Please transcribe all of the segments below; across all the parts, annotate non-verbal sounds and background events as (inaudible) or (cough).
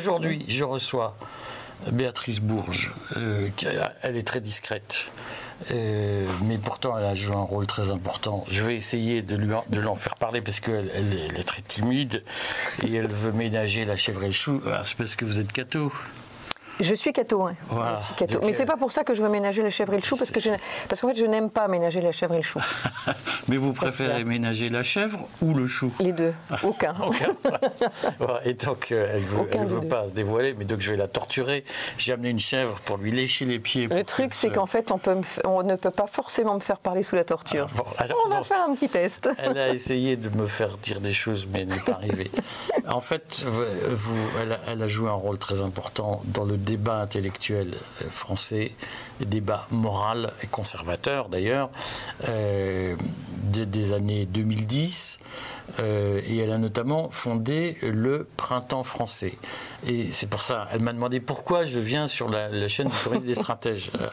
Aujourd'hui, je reçois Béatrice Bourges. Euh, elle est très discrète. Euh, mais pourtant, elle a joué un rôle très important. Je vais essayer de lui de l'en faire parler parce qu'elle elle est, très timide et elle veut ménager la chèvre et le chou. Ah, c'est parce que vous êtes cateau. Je suis cateau, hein. Mais c'est pas pour ça que je veux ménager la chèvre et le chou, parce que je, parce qu'en fait, je n'aime pas ménager la chèvre et le chou. (laughs) Mais vous préférez ménager la chèvre ou le chou? Les deux, aucun. (laughs) (laughs) et donc, euh, elle ne veut, pas se dévoiler, mais donc je vais la torturer. J'ai amené une chèvre pour lui lécher les pieds. Le truc, c'est qu'en fait, on, peut on, ne peut pas forcément me faire parler sous la torture. Ah, on va faire un petit test. Elle a essayé de me faire dire des choses, mais elle n'est pas arrivée. en fait, vous, elle, a, elle a joué un rôle très important dans le débat intellectuel euh, français, débat moral et conservateur d'ailleurs, euh, des années 2010. Euh, et elle a notamment fondé le Printemps français. Et c'est pour ça, elle m'a demandé pourquoi je viens sur la, chaîne du Courrier des Stratèges. Euh,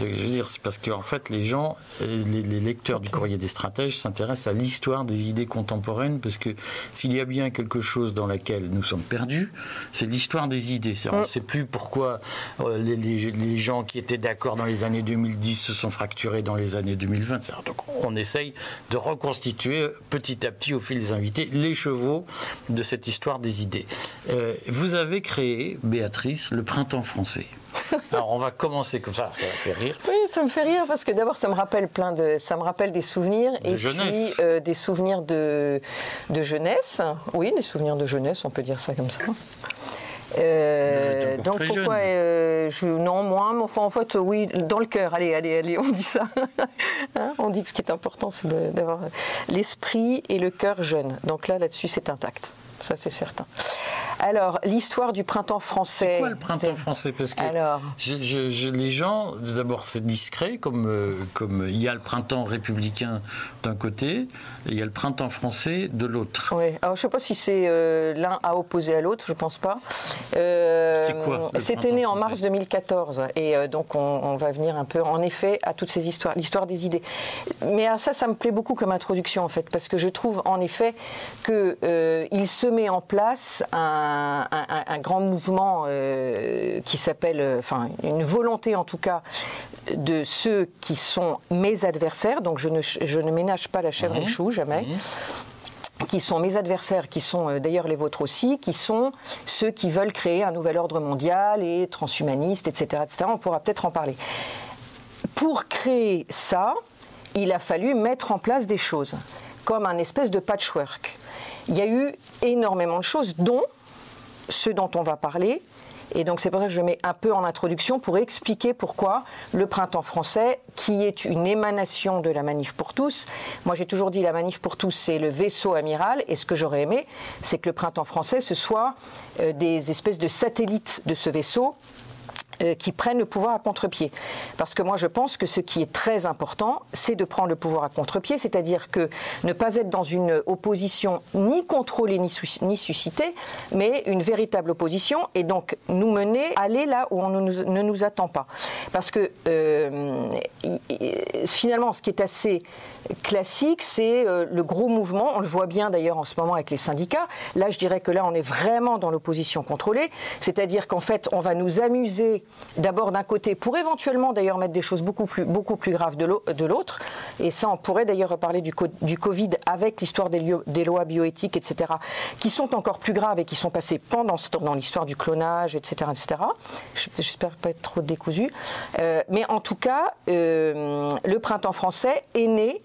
je veux dire, c'est parce qu'en fait, les gens, euh, les, lecteurs du Courrier des Stratèges s'intéressent à l'histoire des idées contemporaines, parce que s'il y a bien quelque chose dans laquelle nous sommes perdus, c'est l'histoire des idées. On ne mm. sait plus pourquoi les, les, gens qui étaient d'accord dans les années 2010 se sont fracturés dans les années 2020. Donc on essaye de reconstituer petit à petit au fil des invités les chevaux de cette histoire des idées. Euh, vous avez créé, Béatrice, le printemps français. (laughs) Alors on va commencer comme ça, ça va faire rire. Oui, ça me fait rire parce que d'abord ça me rappelle plein de, ça me rappelle des souvenirs de et jeunesse. puis euh, des souvenirs de, de jeunesse. Oui, des souvenirs de jeunesse, on peut dire ça comme ça. Euh, donc pourquoi euh, je, non moins mais enfin en fait oui dans le cœur allez allez allez on dit ça (laughs) hein, on dit que ce qui est important c'est d'avoir l'esprit et le cœur jeune donc là là-dessus c'est intact ça c'est certain. Alors, l'histoire du printemps français. C'est quoi le printemps français? Parce que Alors... les gens, d'abord, c'est discret, comme, euh, comme il y a le printemps républicain d'un côté, il y a le printemps français de l'autre. Oui, alors je ne sais pas si c'est euh, l'un à opposer à l'autre, je ne pense pas. Euh, c'est quoi C'était né en mars 2014, et donc on, va venir un peu, en effet, à toutes ces histoires, l'histoire des idées. Mais à ça, ça me plaît beaucoup comme introduction, en fait, parce que je trouve, en effet, qu'il se met en place un, grand mouvement euh, qui s'appelle, euh, enfin une volonté en tout cas, de ceux qui sont mes adversaires, donc je ne, je ne ménage pas la chèvre et le mhm. Jamais. Qui sont mes adversaires, qui sont euh, d'ailleurs les vôtres aussi, qui sont ceux qui veulent créer un nouvel ordre mondial et transhumaniste, etc. etc. On pourra peut-être en parler. Pour créer ça, il a fallu mettre en place des choses, comme un espèce de patchwork il y a eu énormément de choses, dont ce dont on va parler. Et donc c'est pour ça que je mets un peu en introduction pour expliquer pourquoi le printemps français, qui est une émanation de la manif pour tous, moi j'ai toujours dit la manif pour tous c'est le vaisseau amiral, et ce que j'aurais aimé, c'est que le printemps français ce soit euh, des espèces de satellites de ce vaisseau euh, qui prennent le pouvoir à contre-pied. Parce que moi, je pense que ce qui est très important, c'est de prendre le pouvoir à contre-pied, c'est-à-dire que ne pas être dans une opposition ni contrôlée ni, ni suscitée, mais une véritable opposition, et donc nous mener aller là où on ne nous attend pas. Parce que euh, finalement, ce qui est assez classique, c'est euh, le gros mouvement. On le voit bien d'ailleurs en ce moment avec les syndicats. Là, je dirais que là, on est vraiment dans l'opposition contrôlée. C'est-à-dire qu'en fait, on va nous amuser d'abord d'un côté pour éventuellement d'ailleurs mettre des choses beaucoup plus, beaucoup plus graves de l'autre. Et ça, on pourrait d'ailleurs reparler du, Covid avec l'histoire des, lois bioéthiques, etc., qui sont encore plus graves et qui sont passées pendant dans l'histoire du clonage, etc., etc. J'espère pas être trop décousu. Euh, mais en tout cas, euh, le printemps français est né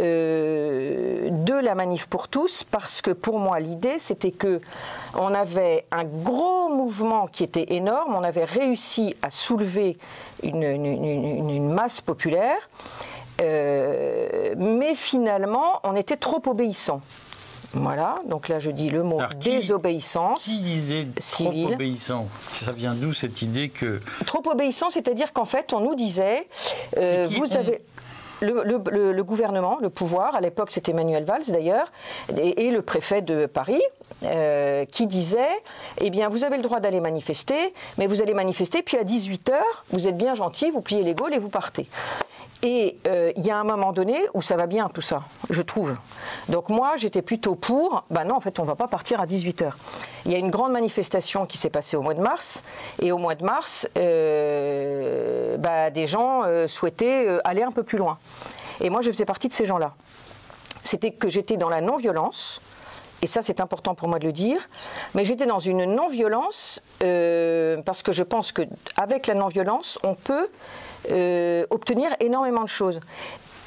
euh, de la manif pour tous parce que pour moi l'idée c'était que on avait un gros mouvement qui était énorme, on avait réussi à soulever une, masse populaire, euh, mais finalement on était trop obéissant. Voilà, donc là je dis le mot désobéissance. Qui disait trop obéissant? Ça vient d'où cette idée que. Trop obéissant, c'est-à-dire qu'en fait on nous disait, euh, vous avez le, gouvernement, le pouvoir, à l'époque c'était Manuel Valls d'ailleurs, et, le préfet de Paris, euh, qui disait Eh bien, vous avez le droit d'aller manifester, mais vous allez manifester, puis à 18h, vous êtes bien gentil, vous pliez les Gaules et vous partez. Et euh, il y a un moment donné où ça va bien tout ça, je trouve. Donc moi, j'étais plutôt pour, ben non, en fait, on ne va pas partir à 18h. Il y a une grande manifestation qui s'est passée au mois de mars, et au mois de mars, euh, bah, des gens euh, souhaitaient euh, aller un peu plus loin. Et moi, je faisais partie de ces gens-là. C'était que j'étais dans la non-violence, et ça c'est important pour moi de le dire, mais j'étais dans une non-violence parce que je pense qu'avec la non-violence, on peut obtenir énormément de choses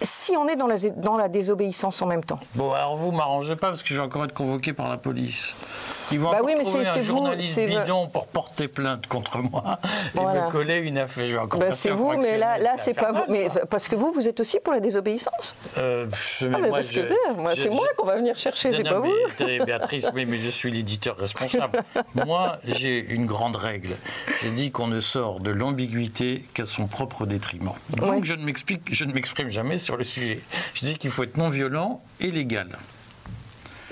si on est dans la, désobéissance en même temps. Bon, alors vous m'arrangez pas parce que j'ai encore été convoqué par la police. Ils vont bah oui, mais trouver un journaliste bidon pour porter plainte contre moi et me coller une affaire. Bah c'est vous, mais là, là c'est pas vous. Mais parce que vous, vous êtes aussi pour la désobéissance. Euh, ah, mais moi, c'est moi qu'on va venir chercher, c'est pas vous. Béatrice, mais, mais je suis l'éditeur responsable. (laughs) moi, j'ai une grande règle. J'ai dit qu'on ne sort de l'ambiguïté qu'à son propre détriment. Donc je ne m'explique, je ne m'exprime jamais sur le sujet. Je dis qu'il faut être non violent et légal.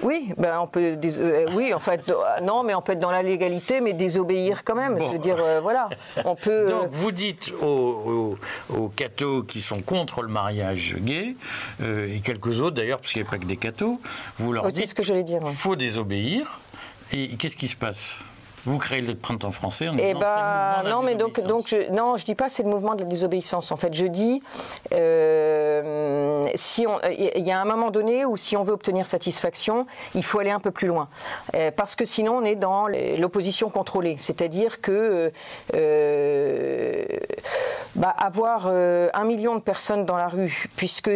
Oui, ben on peut, euh, oui, en fait, euh, non, mais on peut être dans la légalité, mais désobéir quand même. Veux dire, euh, voilà, on (laughs) peut. Donc vous dites aux, aux, cathos qui sont contre le mariage gay et quelques autres d'ailleurs, parce qu'il n'y a pas que des cathos, vous leur dites ce que dire. Faut désobéir. Et qu'est-ce qui se passe? Vous créez le printemps français en eh ben, non, mais donc, donc je, non, je dis pas c'est le mouvement de la désobéissance. En fait, je dis euh, si on, il y a un moment donné où si on veut obtenir satisfaction, il faut aller un peu plus loin, euh, parce que sinon on est dans l'opposition contrôlée, c'est-à-dire que euh, bah, avoir un million de personnes dans la rue, puisque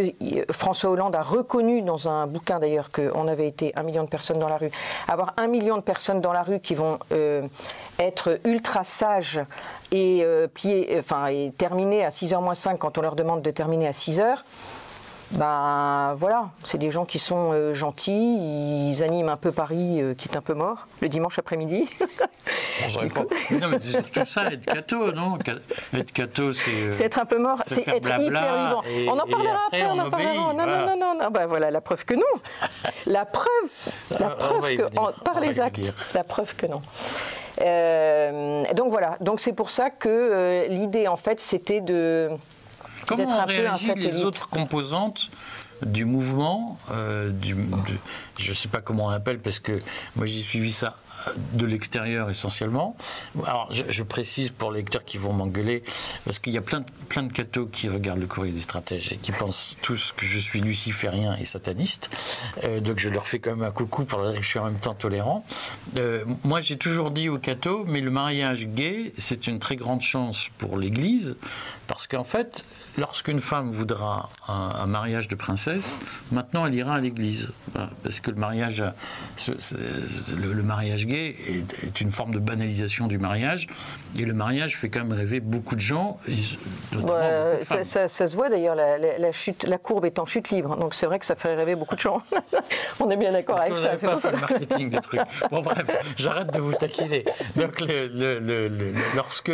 François Hollande a reconnu dans un bouquin d'ailleurs qu'on avait été un million de personnes dans la rue, avoir un million de personnes dans la rue qui vont euh, être ultra sages et, euh, enfin, et terminer à 6h moins 5 quand on leur demande de terminer à 6h, ben voilà, c'est des gens qui sont euh, gentils, ils animent un peu Paris qui est un peu mort le dimanche après-midi. non, mais c'est surtout ça, être catho, non? Être catho, c'est. c'est être un peu mort, c'est être hyper vivant. on en parlera après, on, en parlera. Non, non, non, non, non. Ben voilà, la preuve que non. La preuve, la ah, preuve que, par les actes, la preuve que non. Euh, donc voilà, donc c'est pour ça que euh, l'idée en fait c'était de Comment un réagissent les autres composantes du mouvement, euh, du, je ne sais pas comment on l'appelle parce que moi j'ai suivi ça de l'extérieur essentiellement. Alors, je, précise pour les lecteurs qui vont m'engueuler, parce qu'il y a plein de, plein de cathos qui regardent le courrier des stratèges et qui pensent tous que je suis luciférien et sataniste. Euh, donc, je leur fais quand même un coucou pour leur dire que je suis en même temps tolérant. Euh, moi, j'ai toujours dit aux cathos, mais le mariage gay, c'est une très grande chance pour l'Église, parce qu'en fait, lorsqu'une femme voudra un, mariage de princesse, maintenant elle ira à l'église. Parce que le mariage, le, mariage gay est, une forme de banalisation du mariage. Et le mariage fait quand même rêver beaucoup de gens. ça, se voit d'ailleurs, la, chute, la courbe est en chute libre. Donc c'est vrai que ça fait rêver beaucoup de gens. (laughs) On est bien d'accord avec ça. Pas fait le marketing des trucs. (laughs) Bon bref, j'arrête de vous taquiner. Donc lorsque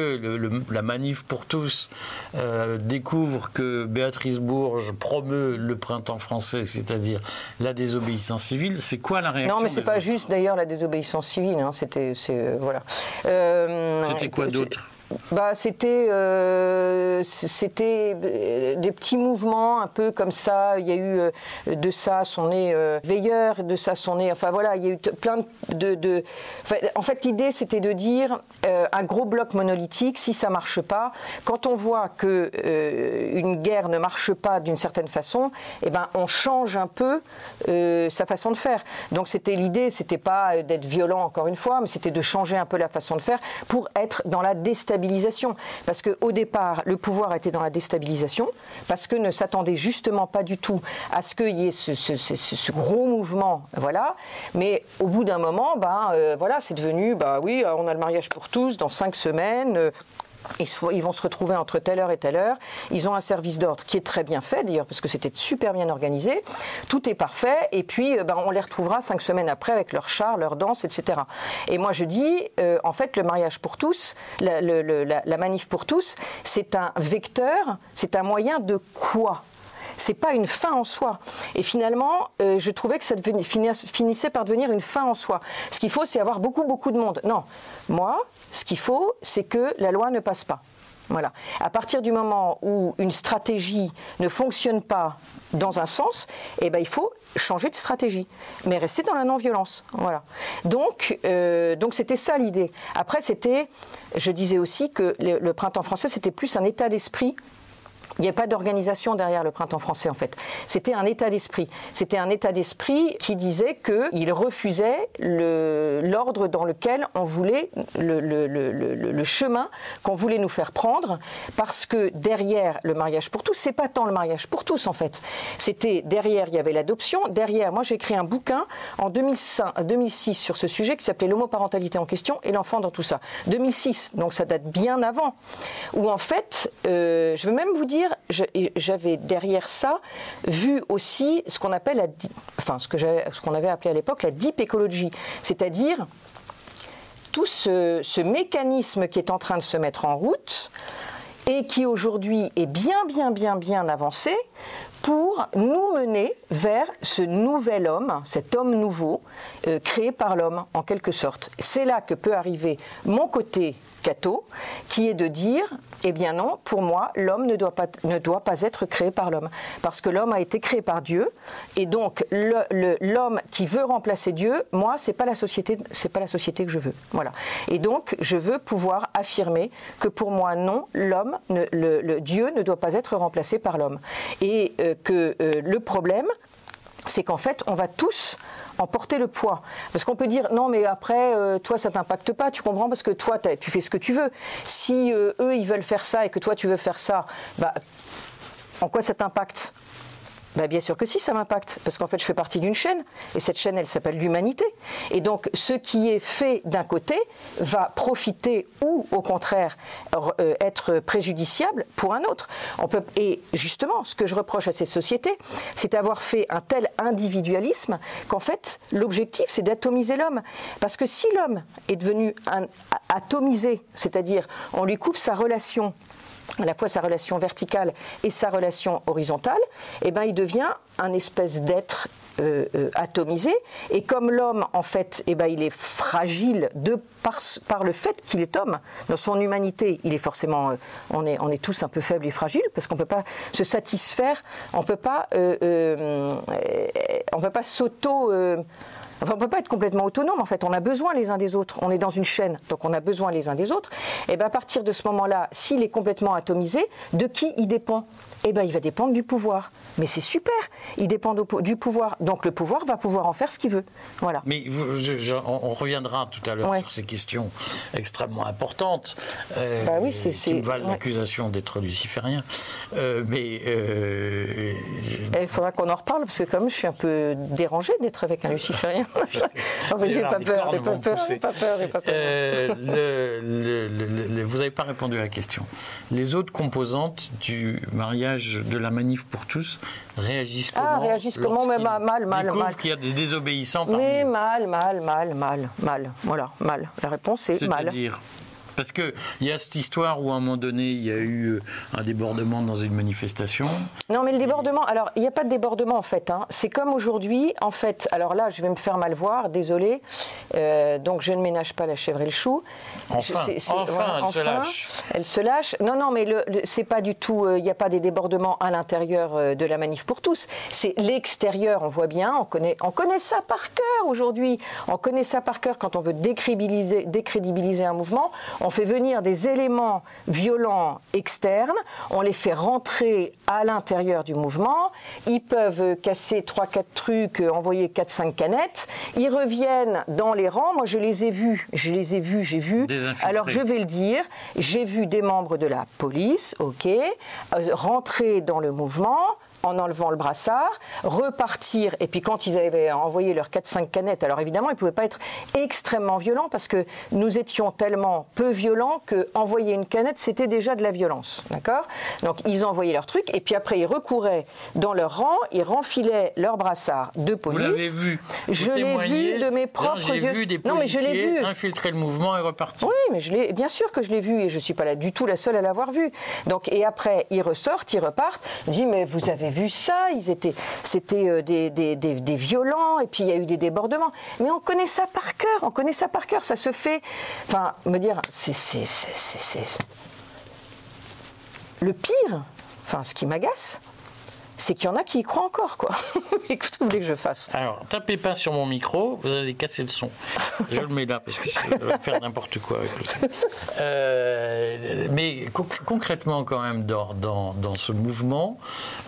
la manif pour tous euh, découvre que Béatrice Bourges promeut le printemps français, c'est-à-dire la désobéissance civile, c'est quoi la réaction Non, mais c'est pas juste d'ailleurs la désobéissance civile. Hein, c'était, voilà. Euh, c'était quoi d'autre? Bah, c'était euh, c'était euh, des petits mouvements un peu comme ça. Il y a eu euh, de ça son nez veilleur, de ça son nez. Enfin voilà, il y a eu plein de. de en fait, l'idée c'était de dire un gros bloc monolithique. Si ça marche pas, quand on voit que une guerre ne marche pas d'une certaine façon, eh ben on change un peu sa façon de faire. Donc c'était l'idée, c'était pas d'être violent encore une fois, mais c'était de changer un peu la façon de faire pour être dans la déstabilisation parce qu'au départ, le pouvoir était dans la déstabilisation, parce que ne s'attendait justement pas du tout à ce qu'il y ait ce, gros mouvement, voilà. Mais au bout d'un moment, ben, euh, voilà, c'est devenu, bah oui, on a le mariage pour tous dans cinq semaines. Ils, vont se retrouver entre telle heure et telle heure. Ils ont un service d'ordre qui est très bien fait, d'ailleurs, parce que c'était super bien organisé. Tout est parfait. Et puis, euh, ben, on les retrouvera cinq semaines après avec leurs chars, leurs danses, etc. Et moi, je dis, euh, en fait, le mariage pour tous, la manif pour tous, c'est un vecteur, c'est un moyen de quoi? C'est pas une fin en soi. Et finalement, euh, je trouvais que ça finissait par devenir une fin en soi. Ce qu'il faut, c'est avoir beaucoup, beaucoup de monde. Non, moi, ce qu'il faut, c'est que la loi ne passe pas. Voilà. À partir du moment où une stratégie ne fonctionne pas dans un sens, eh ben, il faut changer de stratégie, mais rester dans la non-violence. Voilà. Donc, euh, donc c'était ça l'idée. Après, c'était, je disais aussi que le printemps français, c'était plus un état d'esprit il n'y a pas d'organisation derrière le printemps français en fait. C'était un état d'esprit. C'était un état d'esprit qui disait qu'il refusait l'ordre dans lequel on voulait, le, chemin qu'on voulait nous faire prendre, parce que derrière le mariage pour tous, c'est pas tant le mariage pour tous en fait. C'était derrière, il y avait l'adoption. Derrière, moi j'ai écrit un bouquin en 2005, 2006 sur ce sujet qui s'appelait l'homoparentalité en question et l'enfant dans tout ça. 2006, donc ça date bien avant. Où en fait, euh, je vais même vous dire j'avais derrière ça vu aussi ce qu'on appelle enfin ce qu'on avait appelé à l'époque la deep écologie, c'est-à-dire tout ce, ce, mécanisme qui est en train de se mettre en route et qui aujourd'hui est bien, bien, bien, bien avancé pour nous mener vers ce nouvel homme, cet homme nouveau, euh, créé par l'homme en quelque sorte. C'est là que peut arriver mon côté qui est de dire, eh bien non, pour moi, l'homme ne, doit pas, ne doit pas être créé par l'homme. Parce que l'homme a été créé par Dieu, et donc l'homme qui veut remplacer Dieu, moi, c'est pas la société, c'est pas la société que je veux. Voilà. Et donc, je veux pouvoir affirmer que pour moi, non, l'homme, le, Dieu ne doit pas être remplacé par l'homme. Et euh, que euh, le problème, c'est qu'en fait, on va tous en porter le poids. Parce qu'on peut dire, non, mais après, euh, toi, ça t'impacte pas, tu comprends, parce que toi, tu fais ce que tu veux. Si eux, ils veulent faire ça et que toi, tu veux faire ça, bah, en quoi ça t'impacte? Ben, bien sûr que si, ça m'impacte, parce qu'en fait, je fais partie d'une chaîne, et cette chaîne, elle s'appelle l'humanité. Et donc, ce qui est fait d'un côté va profiter ou, au contraire, euh, être préjudiciable pour un autre. Et justement, ce que je reproche à cette société, c'est d'avoir fait un tel individualisme qu'en fait, l'objectif, c'est d'atomiser l'homme. Parce que si l'homme est devenu atomisé, c'est-à-dire on lui coupe sa relation à la fois sa relation verticale et sa relation horizontale, eh ben, il devient un espèce d'être euh, euh, atomisé. Et comme l'homme, en fait, eh ben, il est fragile de par, le fait qu'il est homme. Dans son humanité, il est forcément, euh, on, est, on est tous un peu faibles et fragiles parce qu'on ne peut pas se satisfaire, on ne peut pas, on peut pas s'auto on ne peut pas être complètement autonome, en fait. On a besoin les uns des autres. On est dans une chaîne, donc on a besoin les uns des autres. Et bien à partir de ce moment-là, s'il est complètement atomisé, de qui il dépend? Eh bien, il va dépendre du pouvoir. Mais c'est super, il dépend du pouvoir. Donc le pouvoir va pouvoir en faire ce qu'il veut. Voilà. Mais on reviendra tout à l'heure sur ces questions extrêmement importantes. Euh, bah oui, c'est, qui me valent l'accusation d'être luciférien. Euh, mais. Euh, il faudra qu'on en reparle, parce que comme je suis un peu dérangé d'être avec un luciférien (laughs) j'ai pas peur, j'ai pas peur, pas peur, pas peur. vous n'avez pas répondu à la question. Les autres composantes du mariage de la manif pour tous réagissent ah, comment Ah, réagissent comment? Mais mal, mal, mal. qu'il y a des désobéissants parmi Mais mal, mal, mal, mal, mal. Voilà, mal. La réponse est mal. C'est-à-dire parce qu'il y a cette histoire où à un moment donné, il y a eu euh, un débordement dans une manifestation. Non, mais le débordement, alors il n'y a pas de débordement en fait. Hein. C'est comme aujourd'hui, en fait, alors là, je vais me faire mal voir, désolé. Euh, donc je ne ménage pas la chèvre et le chou. Enfin, enfin, elle se lâche. Elle se lâche. Non, non, mais c'est pas du tout, euh, il n'y a pas des débordements à l'intérieur de la manif pour tous. C'est l'extérieur, on voit bien, on connaît, on connaît ça par cœur aujourd'hui. On connaît ça par cœur quand on veut décrédibiliser, décrédibiliser un mouvement on fait venir des éléments violents externes, on les fait rentrer à l'intérieur du mouvement, ils peuvent casser 3-4 trucs, envoyer 4-5 canettes, ils reviennent dans les rangs, moi je les ai vus, je les ai vus, j'ai vu, alors je vais le dire, j'ai vu des membres de la police, ok, euh, rentrer dans le mouvement, en enlevant le brassard, repartir, et puis quand ils avaient envoyé leurs 4-5 canettes, alors évidemment, ils ne pouvaient pas être extrêmement violents parce que nous étions tellement peu violents que envoyer une canette, c'était déjà de la violence. D'accord? Donc ils envoyaient leur truc, et puis après, ils recouraient dans leur rang, ils renfilaient leur brassard de police. Vous l'avez vu Je l'ai vu de mes propres yeux. J'ai vu des policiers non, mais je vu. infiltrer le mouvement et repartir. Oui, mais je bien sûr que je l'ai vu, et je ne suis pas là, du tout la seule à l'avoir vu. Donc, et après, ils ressortent, ils repartent, je dis, mais vous avez vu ça, ils étaient, c'était euh, des, des, des, violents, et puis il y a eu des débordements. Mais on connaît ça par cœur, on connaît ça par cœur, ça se fait. Enfin, me dire, c'est le pire, enfin ce qui m'agace, c'est qu'il y en a qui y croient encore, quoi. (laughs) Écoute, vous voulez que je fasse Alors, tapez pas sur mon micro, vous allez casser le son. Je le mets là, parce que ça va faire n'importe quoi avec le son. Euh, mais concrètement, quand même, dans, dans, ce mouvement,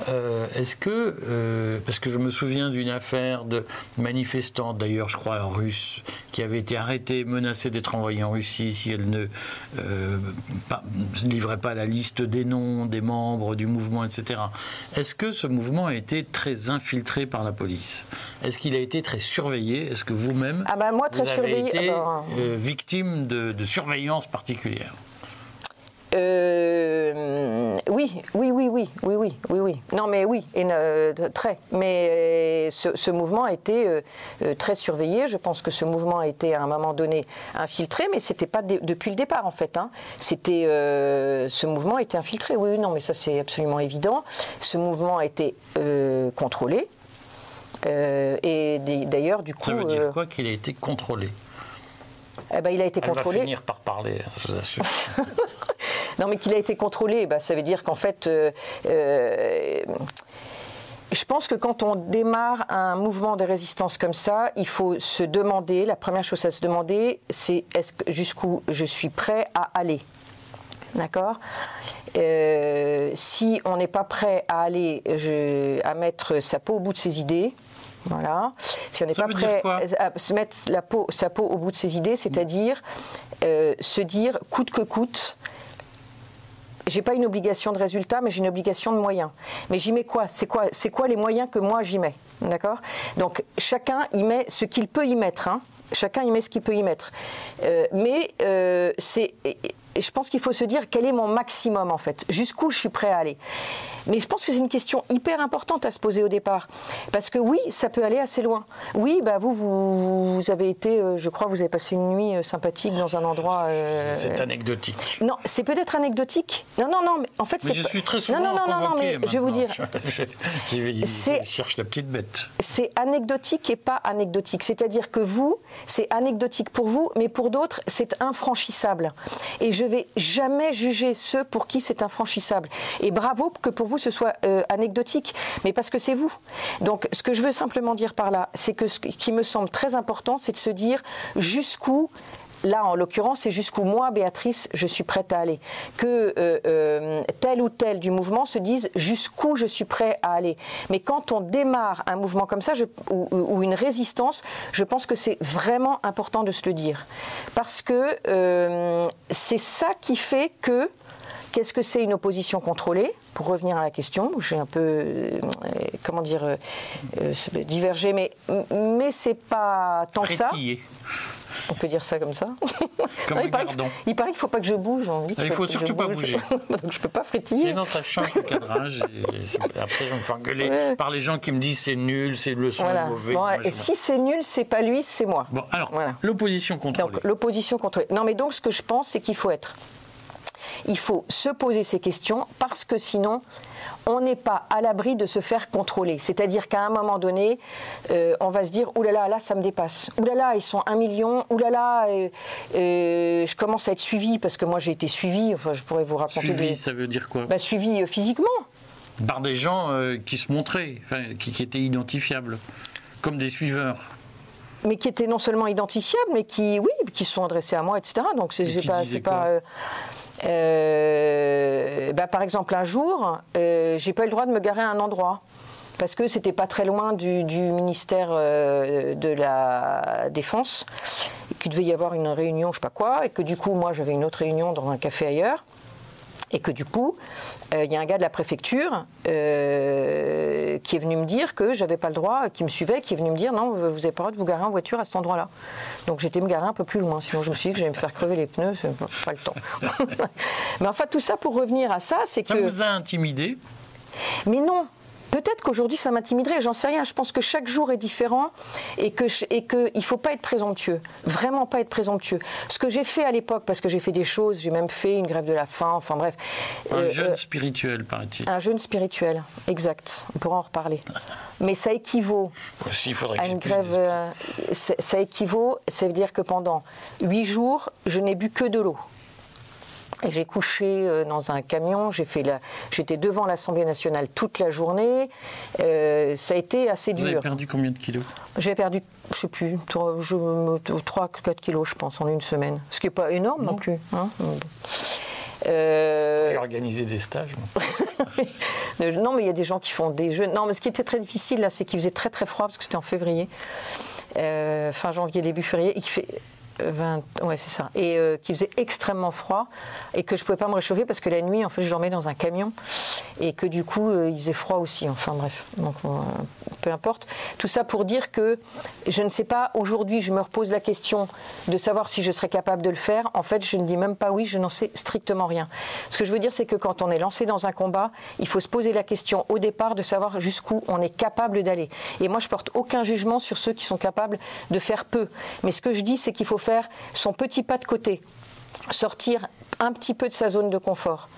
euh, est-ce que, euh, parce que je me souviens d'une affaire de manifestants, d'ailleurs, je crois, russes, qui avait été arrêtée, menacée d'être envoyée en Russie si elle ne livrait pas la liste des noms des membres du mouvement, etc. Est-ce que ce mouvement a été très infiltré par la police. Est-ce qu'il a été très surveillé? Est-ce que vous-même, ah bah moi, très vous avez été euh, victime de surveillance particulière? Euh, oui, oui, oui, oui, oui, oui, oui, oui. Non, mais oui, et, euh, très. Mais euh, ce, mouvement a été très surveillé. Je pense que ce mouvement a été à un moment donné infiltré, mais c'était pas depuis le départ en fait. Hein. C'était ce mouvement a été infiltré. Oui, non, mais ça c'est absolument évident. Ce mouvement a été contrôlé. et d'ailleurs, du coup. Ça veut dire quoi qu'il a été contrôlé? Eh ben, il a été Elle contrôlé. va finir par parler, je vous assure. (laughs) Non, mais qu'il a été contrôlé, bah, ça veut dire qu'en fait. Euh, euh, je pense que quand on démarre un mouvement de résistance comme ça, il faut se demander, la première chose à se demander, c'est est-ce jusqu'où je suis prêt à aller. D'accord? Euh, Si on n'est pas prêt à aller, à mettre sa peau au bout de ses idées, voilà. Si on n'est pas prêt à se mettre la peau, sa peau au bout de ses idées, c'est-à-dire se dire coûte que coûte, j'ai pas une obligation de résultat, mais j'ai une obligation de moyens. Mais j'y mets quoi? C'est quoi, c'est quoi les moyens que moi j'y mets? D'accord? Donc chacun y met ce qu'il peut y mettre. Hein. chacun y met ce qu'il peut y mettre. Euh, mais euh, c'est, je pense qu'il faut se dire quel est mon maximum en fait. Jusqu'où je suis prêt à aller. Mais je pense que c'est une question hyper importante à se poser au départ. Parce que oui, ça peut aller assez loin. Oui, bah vous, vous, avez été, euh, je crois, vous avez passé une nuit euh, sympathique dans un endroit. Euh, c'est anecdotique. Non, c'est peut-être anecdotique. Non, non, non, mais en fait, c'est. Je suis très souvent Non, non, non, non, mais je vais vous dire. (laughs) je, cherche la petite bête. C'est anecdotique et pas anecdotique. C'est-à-dire que vous, c'est anecdotique pour vous, mais pour d'autres, c'est infranchissable. Et je vais jamais juger ceux pour qui c'est infranchissable. Et bravo que pour vous ce soit euh, anecdotique, mais parce que c'est vous. Donc ce que je veux simplement dire par là, c'est que ce qui me semble très important, c'est de se dire jusqu'où là en l'occurrence, c'est jusqu'où moi, Béatrice, je suis prête à aller. Que euh, euh, tel ou tel du mouvement se dise jusqu'où je suis prêt à aller. Mais quand on démarre un mouvement comme ça ou, une résistance, je pense que c'est vraiment important de se le dire. Parce que c'est ça qui fait que Qu'est-ce que c'est une opposition contrôlée? Pour revenir à la question, j'ai un peu, euh, comment dire, euh, euh, divergé, mais, mais c'est pas tant que ça. On peut dire ça comme ça Comme (laughs) il, paraît il, paraît qu'il ne faut pas que je bouge. il ne faut surtout pas bouger. (laughs) Donc je ne peux pas frétiller. Sinon, ça change le cadrage. Et après, je me fais engueuler par les gens qui me disent c'est nul, c'est le son mauvais. et si c'est nul, c'est pas lui, c'est moi. Bon, alors, l'opposition contrôlée. Donc, l'opposition contrôlée. Non, mais donc, ce que je pense, c'est qu'il faut être il faut se poser ces questions parce que sinon, on n'est pas à l'abri de se faire contrôler. C'est-à-dire qu'à un moment donné, euh, on va se dire Ouh là là, là, ça me dépasse. Ouh là là, ils sont un million. Ouh là là, euh, euh, je commence à être suivi parce que moi j'ai été suivi. Enfin, je pourrais vous raconter. Suivi, ça veut dire quoi? Bah, Suivi physiquement. Par des gens qui se montraient, qui, qui étaient identifiables, comme des suiveurs mais qui étaient non seulement identifiables, mais qui, oui, qui sont adressés à moi, etc. Donc c'est pas, pas euh, bah, par exemple, un jour, euh, j'ai pas eu le droit de me garer à un endroit parce que c'était pas très loin du, ministère euh, de la Défense, qu'il devait y avoir une réunion, je sais pas quoi, et que du coup, moi, j'avais une autre réunion dans un café ailleurs. Et que du coup, euh, il y a un gars de la préfecture euh, qui est venu me dire que j'avais pas le droit, qui me suivait, qui est venu me dire non, vous n'avez pas le droit de vous garer en voiture à cet endroit-là. Donc j'étais me garer un peu plus loin, sinon je me suis dit que j'allais me faire crever les pneus, c'est pas le temps. (laughs) Mais enfin, tout ça pour revenir à ça, c'est que. Ça vous a intimidé? Mais non, Peut-être qu'aujourd'hui ça m'intimiderait, j'en sais rien. Je pense que chaque jour est différent et que et que il faut pas être présomptueux, vraiment pas être présomptueux. Ce que j'ai fait à l'époque, parce que j'ai fait des choses, j'ai même fait une grève de la faim, enfin bref. Un euh, jeûne euh, spirituel, paraît-il. Un jeûne spirituel, exact. On pourra en reparler. Mais ça équivaut Aussi, faudrait à une grève. Euh, ça équivaut, ça veut dire que pendant huit jours, je n'ai bu que de l'eau. Et j'ai couché euh, dans un camion, j'ai fait la, j'étais devant l'Assemblée nationale toute la journée. Euh, ça a été assez Vous avez dur. perdu combien de kilos? J'ai perdu, je sais plus, 3-4 kilos, je pense, en une semaine. Ce qui n'est pas énorme non, Non. plus. hein. Euh, Et organiser des stages. (laughs) Euh, Non, mais il y a des gens qui font des jeux. Non, mais ce qui était très difficile là, c'est qu'il faisait très très froid parce que c'était en février, Euh, fin janvier, début février, qu'il fait 20, ouais, c'est ça, et euh, qu'il faisait extrêmement froid et que je pouvais pas me réchauffer parce que la nuit, en fait, je dormais dans un camion et que du coup, euh, il faisait froid aussi. Enfin bref, donc euh, peu importe. Tout ça pour dire que je ne sais pas. Aujourd'hui, je me repose la question de savoir si je serais capable de le faire. En fait, je ne dis même pas oui. Je n'en sais strictement rien. Ce que je veux dire, c'est que quand on est lancé dans un combat, il faut se poser la question au départ de savoir jusqu'où on est capable d'aller. Et moi, je porte aucun jugement sur ceux qui sont capables de faire peu. Mais ce que je dis, c'est qu'il faut faire son petit pas de côté, sortir un petit peu de sa zone de confort.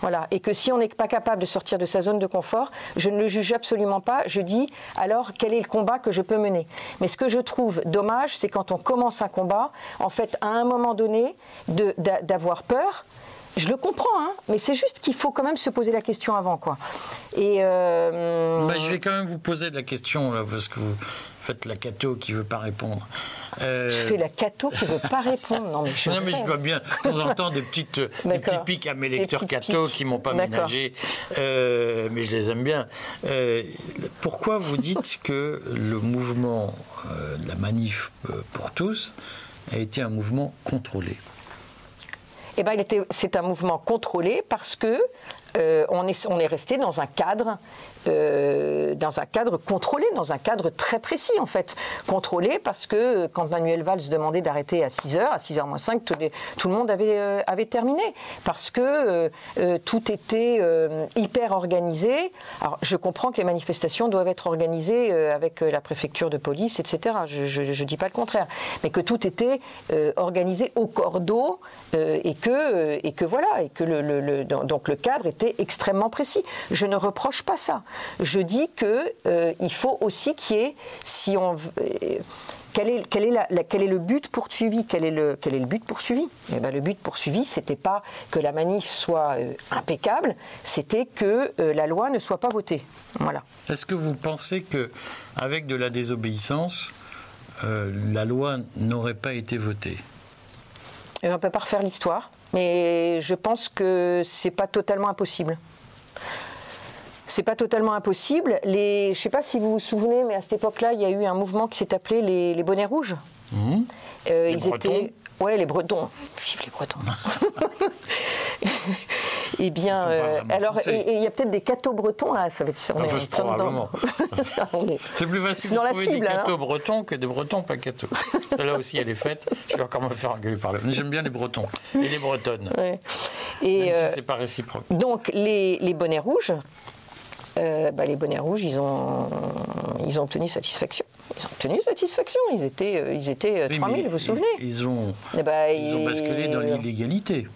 Voilà. Et que si on n'est pas capable de sortir de sa zone de confort, je ne le juge absolument pas. Je dis alors quel est le combat que je peux mener? Mais ce que je trouve dommage, c'est quand on commence un combat, en fait, à un moment donné, d'avoir peur. Je le comprends, hein, mais c'est juste qu'il faut quand même se poser la question avant, quoi. Et euh, Bah, je vais quand même vous poser la question, là, parce que vous faites la cato qui veut pas répondre. Euh, je fais la cato qui veut pas répondre. Non, mais je, Non, mais je bien, de temps en temps, des, petites, des D'accord. petits pics à mes Des lecteurs cato qui m'ont pas ménagé, euh, mais je les aime bien. Euh, pourquoi vous dites que le mouvement, euh, de la manif euh, pour tous, a été un mouvement contrôlé? Eh ben, c'est un mouvement contrôlé parce que euh, est resté dans un cadre, euh, dans un cadre contrôlé, dans un cadre très précis en fait. Contrôlé parce que quand Manuel Valls demandait d'arrêter à 6h, à 6h moins 5, tout, le monde avait, euh, terminé. Parce que euh, tout était hyper organisé. Alors je comprends que les manifestations doivent être organisées avec la préfecture de police, etc. Je ne dis pas le contraire. Mais que tout était organisé au cordeau et, que, voilà, et que donc le cadre était extrêmement précis. Je ne reproche pas ça. Je dis que euh, il faut aussi qu'il y ait, si on euh, quel est, quel est la- la- quel est le but poursuivi quel est le, quel est le but poursuivi? Eh ben, Le but poursuivi, c'était pas que la manif soit euh, impeccable, c'était que euh, la loi ne soit pas votée. Voilà. Est-ce que vous pensez que, avec de la désobéissance, euh, la loi n'aurait pas été votée? Et on ne peut pas refaire l'histoire, mais je pense que c'est pas totalement impossible. C'est pas totalement impossible. Les, je sais pas si vous vous souvenez, mais à cette époque-là, il y a eu un mouvement qui s'est appelé les, les bonnets rouges. Mhm. Euh, Les ils Bretons étaient, ouais, les Bretons. Vive les Bretons. (laughs) Eh bien, euh, alors, il y a peut-être des cathos bretons là. Ça va être, on Ah, est bah, probablement. (laughs) On est- C'est plus facile de trouver cible, des hein. cathos bretons que des bretons pas cathos. Celle-là aussi, elle est faite. Je vais encore me faire engueuler par là. J'aime bien les bretons et les bretonnes. ouais. Et Même euh, si c'est pas réciproque. Donc les, les bonnets rouges, euh, bah, les bonnets rouges, ils ont, ils ont obtenu satisfaction. Ils ont obtenu satisfaction. Ils étaient, euh, ils étaient euh, Oui, 3000, mais vous vous souvenez ils, ont, Eh ben, ils ont basculé dans l'illégalité.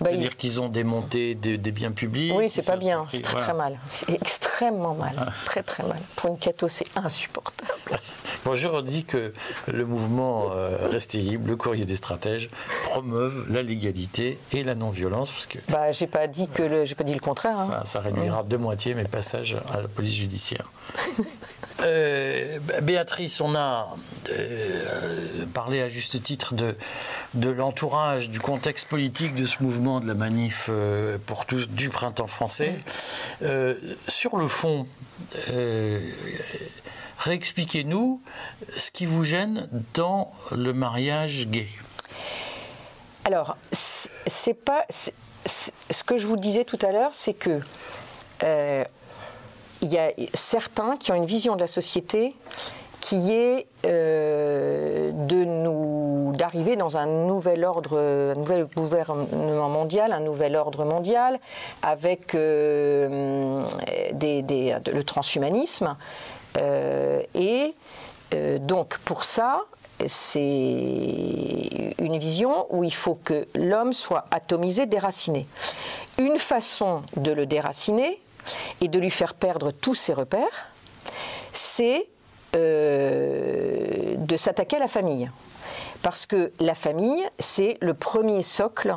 Bah, C'est-à-dire qu'ils ont démonté des, des biens publics. Oui, c'est pas bien. C'est très voilà. très mal. C'est extrêmement mal. Très très mal. Pour une cato, c'est insupportable. (laughs) Bon, je redis que le mouvement euh, Restez libre, le courrier des stratèges, promeuvent la légalité et la non-violence, parce que Bah, j'ai pas dit que le, j'ai pas dit le contraire. hein. ça, ça réduira de moitié mes passages à la police judiciaire. (laughs) Euh, Béatrice, on a euh, parlé à juste titre de, l'entourage, du contexte politique de ce mouvement de la manif euh, pour tous du printemps français. Sur le fond, réexpliquez-nous ce qui vous gêne dans le mariage gay. Alors, c'est pas. ce que je vous disais tout à l'heure, c'est que il y a certains qui ont une vision de la société qui est euh, de nous d'arriver dans un nouvel ordre, un nouvel gouvernement mondial, un nouvel ordre mondial, avec euh, des- le transhumanisme. Euh, et donc pour ça, c'est une vision où il faut que l'homme soit atomisé, déraciné. Une façon de le déraciner et de lui faire perdre tous ses repères, c'est euh, de s'attaquer à la famille. Parce que la famille, c'est le premier socle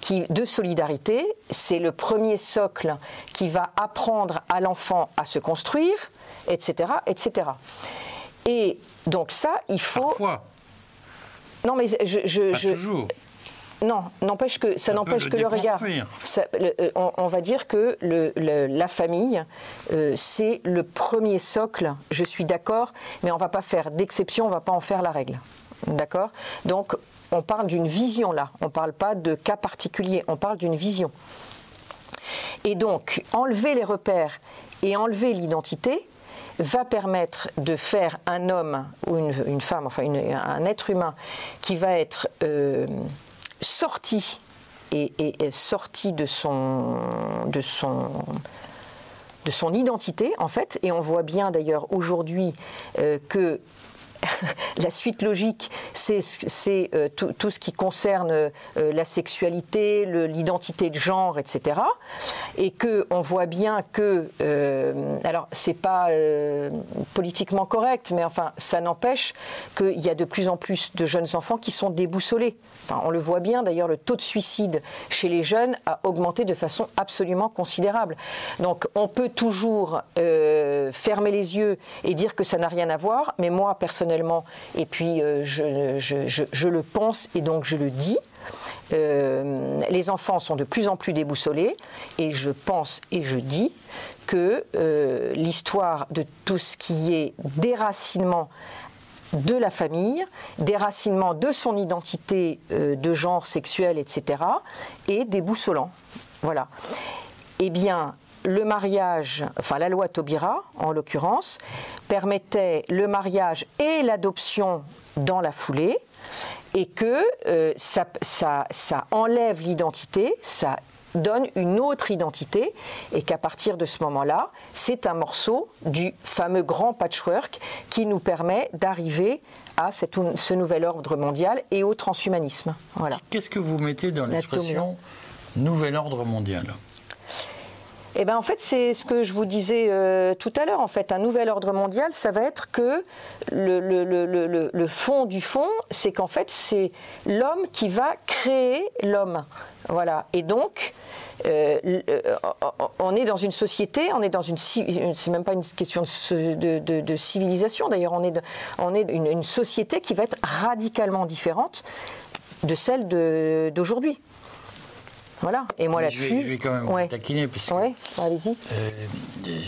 qui, de solidarité, c'est le premier socle qui va apprendre à l'enfant à se construire, etc., etc. Et donc ça, il faut. Parfois. Non, mais je, je, Pas je- toujours. Non, n'empêche que ça n'empêche que le regard. déconstruire. ça- le- euh, on, on va dire que le- le- la famille, euh, c'est le premier socle. Je suis d'accord, mais on va pas faire d'exception, on va pas en faire la règle. D'accord? Donc, on parle d'une vision là. On parle pas de cas particuliers. On parle d'une vision. Et donc, enlever les repères et enlever l'identité va permettre de faire un homme ou une, une femme, enfin une- un être humain qui va être euh, sorti et, et- et sorti de son, de son de son identité en fait. Et on voit bien d'ailleurs aujourd'hui euh, que (laughs) la suite logique, c'est euh, tout, ce qui concerne euh, la sexualité, l'identité de genre, etc. Et que on voit bien que, euh, alors c'est pas euh, politiquement correct, mais enfin ça n'empêche qu'il y a de plus en plus de jeunes enfants qui sont déboussolés. On le voit bien, d'ailleurs, le taux de suicide chez les jeunes a augmenté de façon absolument considérable. Donc, on peut toujours fermer les yeux et dire que ça n'a rien à voir, mais moi, personnellement, et puis euh, je, le pense et donc je le dis, euh, les enfants sont de plus en plus déboussolés et je pense et je dis que euh, l'histoire de tout ce qui est déracinement de la famille, déracinement de son identité de genre sexuel, etc., est déboussolant. Voilà. Eh bien, le mariage, enfin la loi Taubira, en l'occurrence, permettait le mariage et l'adoption dans la foulée, et que euh, ça, ça- ça enlève l'identité, ça donne une autre identité, et qu'à partir de ce moment-là, c'est un morceau du fameux grand patchwork qui nous permet d'arriver à cette- ce nouvel ordre mondial et au transhumanisme. Voilà. Qu'est-ce que vous mettez dans l'expression nouvel ordre mondial Eh ben en fait, c'est ce que je vous disais euh, tout à l'heure. En fait, un nouvel ordre mondial, ça va être que le, fond du fond, c'est qu'en fait, c'est l'homme qui va créer l'homme. Voilà. Et donc, euh, euh, on est dans une société, on est dans une, c'est même pas une question de, civilisation. D'ailleurs, on est, on une, société qui va être radicalement différente de celle d'aujourd'hui. Voilà. Et moi là-dessus, je, vais, je vais quand même ouais. taquiner, parce que Ouais, allez-y. euh,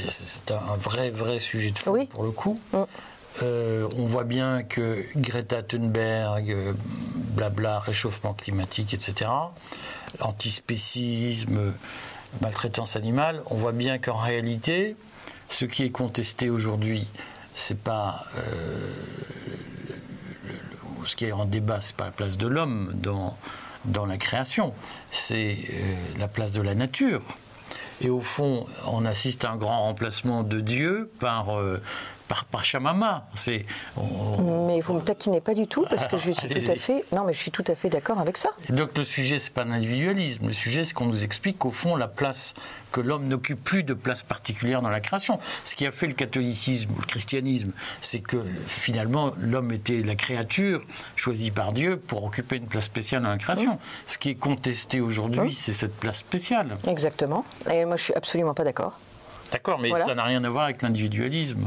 c'est un vrai, vrai sujet de fond Oui. pour le coup. Mm. Euh, on voit bien que Greta Thunberg, euh, blabla, réchauffement climatique, etc., antispécisme, maltraitance animale, on voit bien qu'en réalité, ce qui est contesté aujourd'hui, c'est pas euh, le- le- ce qui est en débat, c'est pas la place de l'homme dans, dans la création, c'est euh, la place de la nature. Et au fond, on assiste à un grand remplacement de Dieu par, euh, par. C'est, on- Mais vous me taquinez pas du tout parce que je suis tout à fait. Non, mais je suis tout à fait d'accord avec ça. Et donc le sujet, c'est pas l'individualisme. Le sujet, c'est qu'on nous explique qu'au fond, la place que l'homme n'occupe plus de place particulière dans la création. Ce qui a fait le catholicisme ou le christianisme, c'est que finalement, l'homme était la créature choisie par Dieu pour occuper une place spéciale dans la création. Ce qui est contesté aujourd'hui, c'est cette place spéciale. Exactement. Et moi, je suis absolument pas d'accord. D'accord, mais Voilà. ça n'a rien à voir avec l'individualisme.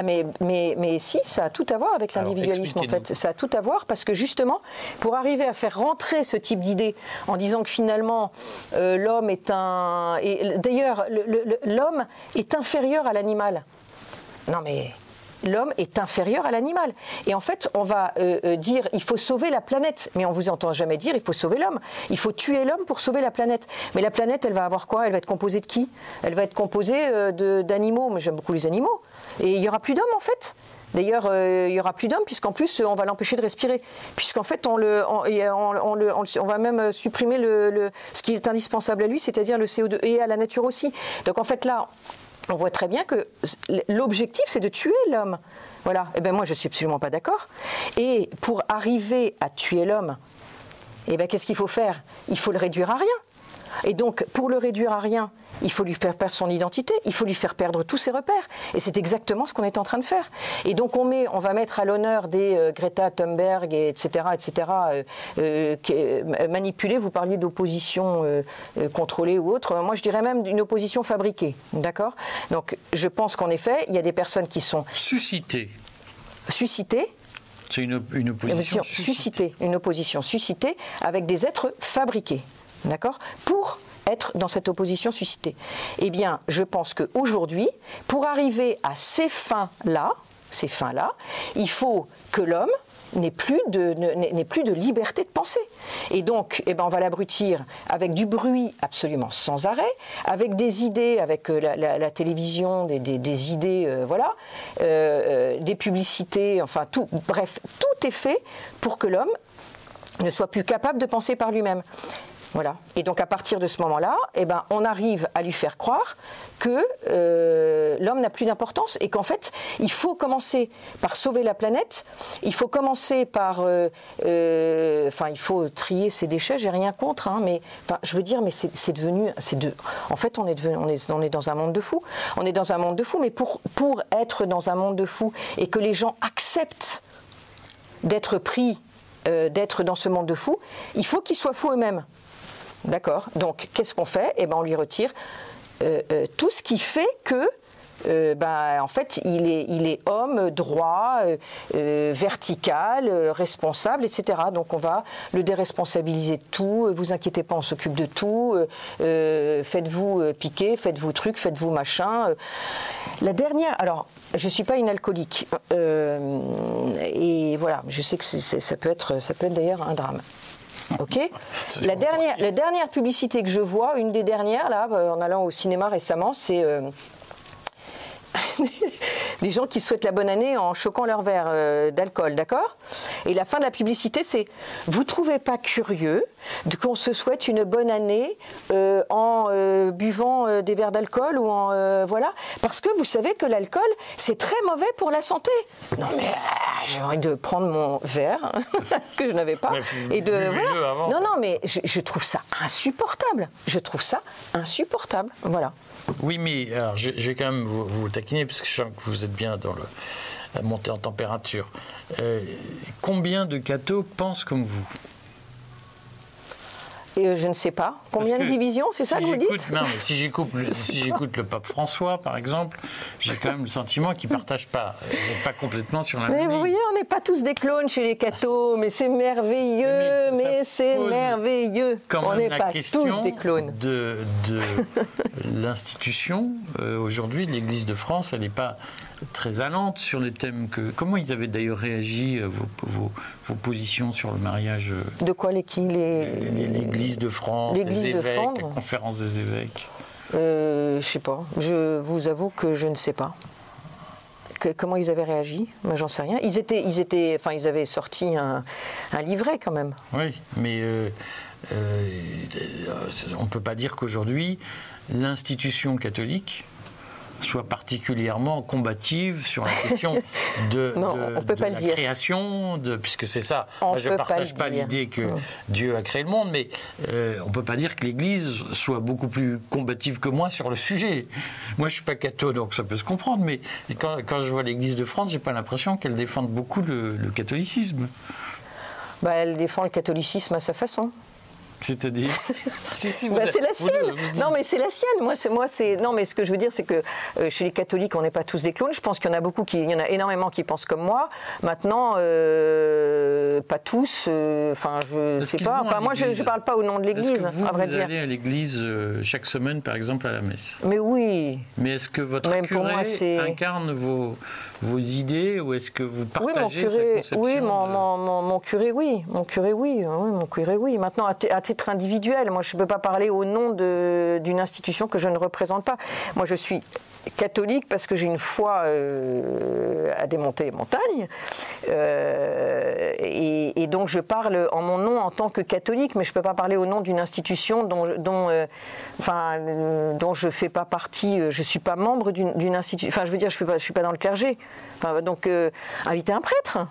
Ah mais, mais, mais si, ça a tout à voir avec l'individualisme en fait. Ça a tout à voir parce que justement, pour arriver à faire rentrer ce type d'idée en disant que finalement euh, l'homme est un... et D'ailleurs, le- le- l'homme est inférieur à l'animal. Non mais l'homme est inférieur à l'animal. Et en fait, on va euh, euh, dire il faut sauver la planète, mais on vous entend jamais dire il faut sauver l'homme. Il faut tuer l'homme pour sauver la planète. Mais la planète, elle va avoir quoi? Elle va être composée de qui? Elle va être composée euh, d'animaux. Mais j'aime beaucoup les animaux. Et il y aura plus d'hommes en fait. D'ailleurs, euh, il y aura plus d'hommes puisqu'en plus, euh, on va l'empêcher de respirer. Puisqu'en fait, on, va même euh, supprimer ce qui est indispensable à lui, c'est-à-dire le CO2 et à la nature aussi. Donc en fait, là, on voit très bien que l'objectif, c'est de tuer l'homme. Voilà. Et ben moi, je suis absolument pas d'accord. Et pour arriver à tuer l'homme, eh ben qu'est-ce qu'il faut faire? Il faut le réduire à rien. Et donc, pour le réduire à rien, il faut lui faire perdre son identité, il faut lui faire perdre tous ses repères. Et c'est exactement ce qu'on est en train de faire. Et donc, on, met, on va mettre à l'honneur des euh, Greta Thunberg, et etc., etc., euh, euh, manipulés. Vous parliez d'opposition contrôlée ou autre. Moi, je dirais même d'une opposition fabriquée. D'accord? Donc, je pense qu'en effet, il y a des personnes qui sont. Suscitées. Suscitées c'est une, opposition suscitée. Une opposition suscitée avec des êtres fabriqués. D'accord Pour être dans cette opposition suscitée. Eh bien, je pense qu'aujourd'hui, pour arriver à ces fins-là, ces fins-là, il faut que l'homme n'est plus, de, plus de liberté de penser. Et donc, eh ben, on va l'abrutir avec du bruit absolument sans arrêt, avec des idées, avec euh, la, télévision, des, idées, euh, voilà, euh, des publicités, enfin tout, bref, tout est fait pour que l'homme ne soit plus capable de penser par lui-même. Et donc à partir de ce moment-là, eh ben, on arrive à lui faire croire que euh, l'homme n'a plus d'importance et qu'en fait, il faut commencer par sauver la planète, il faut commencer par... Euh, euh, enfin, il faut trier ses déchets, j'ai rien contre, hein, mais je veux dire, mais c'est devenu... De, en fait, on est, devenu, on, est, on est dans un monde de fous. On est dans un monde de fous, mais pour, pour être dans un monde de fous et que les gens acceptent d'être pris, d'être dans ce monde de fous, il faut qu'ils soient fous eux-mêmes. D'accord Donc, qu'est-ce qu'on fait? Eh ben, on lui retire euh, euh, tout ce qui fait que euh, ben, en fait, il est, homme, droit, vertical, responsable, etc. Donc on va le déresponsabiliser de tout, vous inquiétez pas, on s'occupe de tout, faites-vous piquer, faites-vous truc, faites-vous machin. La dernière, alors je ne suis pas une alcoolique, et voilà, je sais que peut être, ça peut être d'ailleurs un drame. Ok. La dernière, la dernière publicité que je vois, une des dernières là, euh, en allant au cinéma récemment, c'est euh, (laughs) des gens qui souhaitent la bonne année en choquant leur verre euh, d'alcool, d'accord? Et la fin de la publicité, c'est vous trouvez pas curieux qu'on se souhaite une bonne année euh, en euh, buvant des verres d'alcool ou en voilà? Parce que vous savez que l'alcool c'est très mauvais pour la santé. Non mais j'ai envie de prendre mon verre (laughs) que je n'avais pas et de non non mais je trouve ça insupportable. Je trouve ça insupportable. Voilà. Oui, mais alors, je, vais quand même vous, taquiner, parce que je sens que vous êtes bien dans le, la montée en température. Euh, combien de cathos pensent comme vous? Euh, je ne sais pas. Combien de divisions, c'est ça que vous dites Non, mais si j'écoute le, si (laughs) j'écoute le pape François, par exemple, j'ai quand même le sentiment qu'il ne partage pas. Pas complètement sur la même Mais vous voyez, on n'est pas tous des clones chez les cathos, mais c'est merveilleux, mais, c'est merveilleux. on n'est pas tous des clones. De, de (laughs) l'institution, euh, aujourd'hui, l'Église de France, elle n'est pas très allante sur les thèmes que. Comment ils avaient d'ailleurs réagi, euh, vos, vos, positions sur le mariage euh, De quoi les qui L'Église de France, les évêques, la conférence des évêques? Euh, Je sais pas. Je vous avoue que je ne sais pas. comment ils avaient réagi? Moi, j'en sais rien. Ils étaient, ils étaient, enfin, ils avaient sorti un, livret quand même. Oui, mais on ne peut pas dire qu'aujourd'hui l'institution catholique soit particulièrement combative sur la question (laughs) de, la création, de, puisque c'est ça. je ne partage pas, l'idée que Dieu a créé le monde, mais euh, on ne peut pas dire que l'Église soit beaucoup plus combative que moi sur le sujet. Moi, je ne suis pas catholique, donc ça peut se comprendre, mais quand, je vois l'Église de France, j'ai pas l'impression qu'elle défende beaucoup le, catholicisme. Bah, elle défend le catholicisme à sa façon. C'est-à-dire (laughs) bah, C'est la sienne. non, mais c'est la sienne. Moi, c'est moi, c'est non, mais ce que je veux dire, c'est que euh, chez les catholiques, on n'est pas tous des clones. Je pense qu'il y en a beaucoup, qui, il y en a énormément qui pensent comme moi. Maintenant, euh, pas tous. Euh, enfin, je sais pas. Enfin, moi, je, ne parle pas au nom de l'Église, à vrai vous dire. allez à l'Église chaque semaine, par exemple, à la messe? Mais oui. Mais est-ce que votre curé incarne vos vos idées ou est-ce que vous partagez oui, mon curé, Oui, mon, mon, mon, curé, oui. Mon curé, oui. oui mon curé, oui. Maintenant, à, titre individuel, moi, je ne peux pas parler au nom d'une institution que je ne représente pas. Moi, je suis catholique parce que j'ai une foi euh, à démonter les montagnes. Euh, et, donc je parle en mon nom en tant que catholique, mais je ne peux pas parler au nom d'une institution dont, dont, euh, enfin, dont je ne fais pas partie, je ne suis pas membre d'une institution. Enfin, je veux dire, je ne suis, suis, pas dans le clergé. Enfin, donc, inviter un prêtre.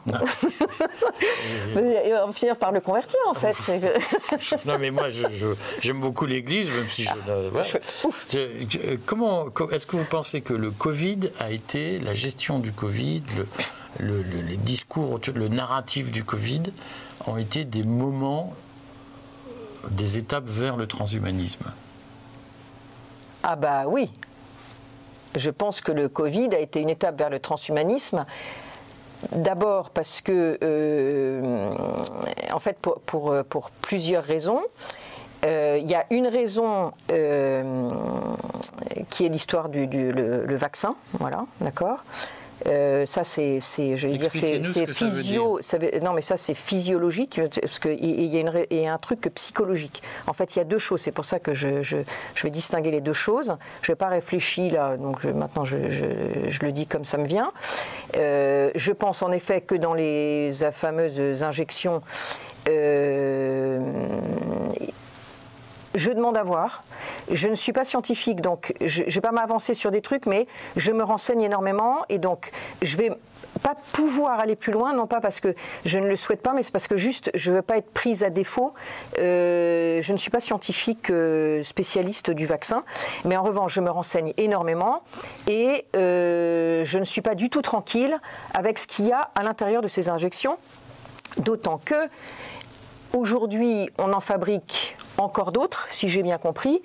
on va (laughs) finir par le convertir, en fait. non, mais moi, j'aime beaucoup l'Église, même si je. Ah, comment est-ce que vous pensez que le Covid a été la gestion du Covid, le, les discours, le narratif du Covid ont été des moments, des étapes vers le transhumanisme Ah bah oui. Je pense que le Covid a été une étape vers le transhumanisme. D'abord parce que, euh, en fait, pour plusieurs raisons. Euh, il y a une raison euh, qui est l'histoire du, le, vaccin, voilà, d'accord. Euh, ça, c'est, dire, c'est, physio. non, mais ça, c'est physiologique parce qu'il y, a y a un truc psychologique. En fait, il y a deux choses. C'est pour ça que je, je, vais distinguer les deux choses. Je n'ai pas réfléchi là, donc maintenant je, le dis comme ça me vient. Euh, je pense en effet que dans les fameuses injections, euh, je demande à voir. Je ne suis pas scientifique, donc je ne vais pas m'avancer sur des trucs, mais je me renseigne énormément et donc je vais pas pouvoir aller plus loin, non pas parce que je ne le souhaite pas, mais c'est parce que juste je ne veux pas être prise à défaut. Euh, je ne suis pas scientifique euh, spécialiste du vaccin, mais en revanche je me renseigne énormément et euh, je ne suis pas du tout tranquille avec ce qu'il y a à l'intérieur de ces injections, d'autant que Aujourd'hui, on en fabrique encore d'autres, si j'ai bien compris.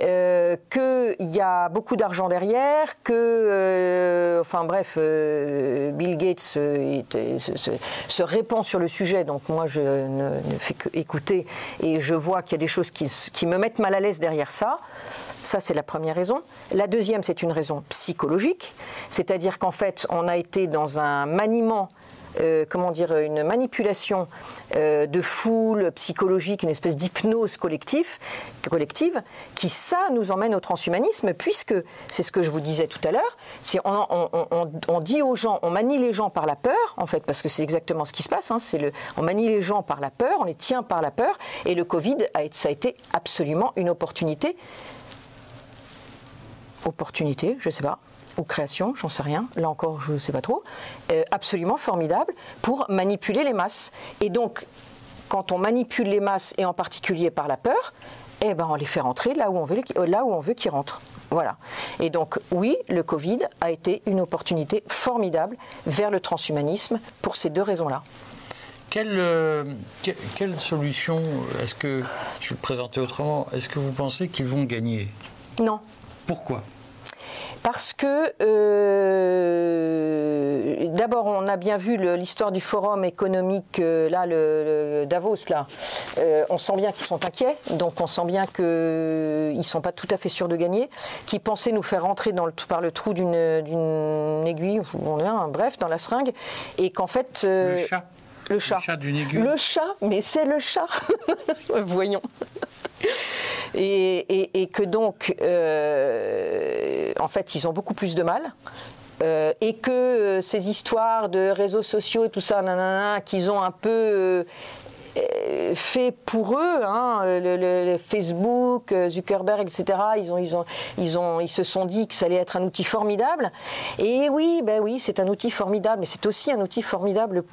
Euh, qu'il y a beaucoup d'argent derrière, que, euh, enfin bref, euh, Bill Gates se, répand sur le sujet, donc moi je ne, fais que écouter et je vois qu'il y a des choses qui me mettent mal à l'aise derrière ça. Ça, c'est la première raison. La deuxième, c'est une raison psychologique, c'est-à-dire qu'en fait, on a été dans un maniement euh, comment dire, une manipulation euh, de foule psychologique, une espèce d'hypnose collective, collective, qui ça nous emmène au transhumanisme, puisque c'est ce que je vous disais tout à l'heure, on, dit aux gens, on manie les gens par la peur, en fait, parce que c'est exactement ce qui se passe, hein, le, on manie les gens par la peur, on les tient par la peur, et le Covid, a, ça a été absolument une opportunité. Opportunité, je ne sais pas, ou création, j'en sais rien, là encore je ne sais pas trop, euh, absolument formidable pour manipuler les masses. Et donc, quand on manipule les masses, et en particulier par la peur, eh ben on les fait rentrer là où on veut, euh, là où on veut qu'ils rentrent. Voilà. Et donc, oui, le Covid a été une opportunité formidable vers le transhumanisme pour ces deux raisons-là. Quelle, euh, quelle, solution, est-ce que, je vais le présenter autrement, est-ce que vous pensez qu'ils vont gagner? Non. Pourquoi? Parce que euh, d'abord on a bien vu l'histoire du forum économique euh, là le, Davos là euh, on sent bien qu'ils sont inquiets donc on sent bien qu'ils ne sont pas tout à fait sûrs de gagner qui pensaient nous faire rentrer dans le, par le trou d'une aiguille on est bref dans la seringue et qu'en fait le chat le chat. Le chat d'une aiguille. Le chat, mais c'est le chat. (laughs) Voyons et, que donc, euh, en fait, ils ont beaucoup plus de mal. Euh, et que euh, ces histoires de réseaux sociaux et tout ça, qu'ils ont un peu fait pour eux, hein, Facebook, Zuckerberg, etc. Ils se sont dit que ça allait être un outil formidable. Et oui, ben c'est un outil formidable, mais c'est aussi un outil formidable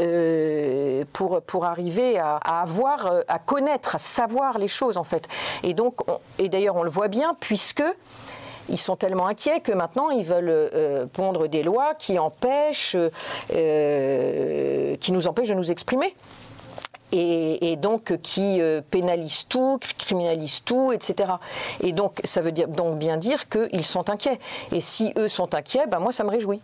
euh, pour, arriver à, avoir, euh, à connaître, à savoir les choses en fait. Et d'ailleurs on le voit bien puisque ils sont tellement inquiets que maintenant ils veulent euh, pondre des lois qui nous empêchent de nous exprimer. Et, donc qui pénalisent tout, criminalisent tout, etc. Et donc ça veut dire donc bien dire qu'ils sont inquiets. Et si eux sont inquiets, ben moi ça me réjouit.